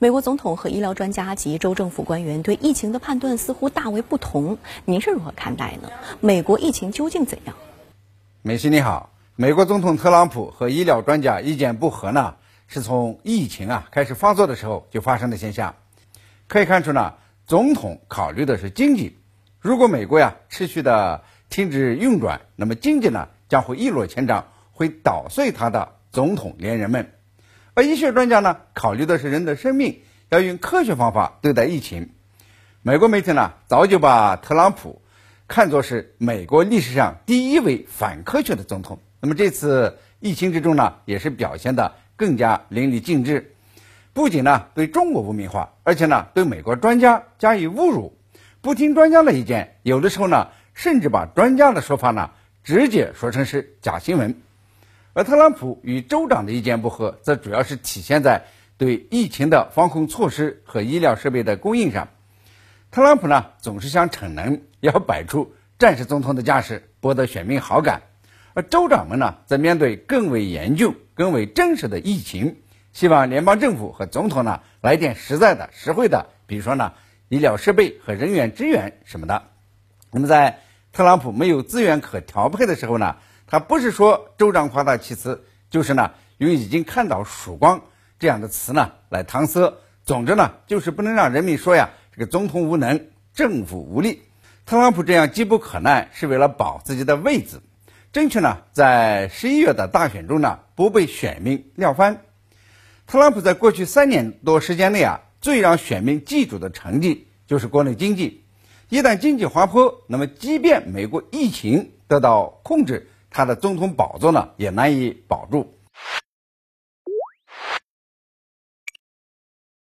美国总统和医疗专家及州政府官员对疫情的判断似乎大为不同，您是如何看待呢？美国疫情究竟怎样？美西你好，美国总统特朗普和医疗专家意见不合呢，是从疫情啊开始发作的时候就发生的现象。可以看出呢，总统考虑的是经济，如果美国呀持续的停止运转，那么经济呢将会一落千丈，会捣碎他的总统连任们。而医学专家呢，考虑的是人的生命，要用科学方法对待疫情。美国媒体呢，早就把特朗普看作是美国历史上第一位反科学的总统。那么这次疫情之中呢，也是表现的更加淋漓尽致。不仅呢对中国污名化，而且呢对美国专家加以侮辱，不听专家的意见，有的时候呢甚至把专家的说法呢直接说成是假新闻。而特朗普与州长的意见不合，则主要是体现在对疫情的防控措施和医疗设备的供应上。特朗普呢，总是想逞能，要摆出战时总统的架势，博得选民好感；而州长们呢，则面对更为严峻、更为真实的疫情，希望联邦政府和总统呢来点实在的、实惠的，比如说呢，医疗设备和人员支援什么的。那么，在特朗普没有资源可调配的时候呢？他不是说州长夸大其词，就是呢用已经看到曙光这样的词呢来搪塞。总之呢，就是不能让人民说呀，这个总统无能，政府无力。特朗普这样急不可耐，是为了保自己的位子，争取呢在十一月的大选中呢不被选民撂翻。特朗普在过去三年多时间内啊，最让选民记住的成绩就是国内经济。一旦经济滑坡，那么即便美国疫情得到控制，他的总统宝座呢也难以保住。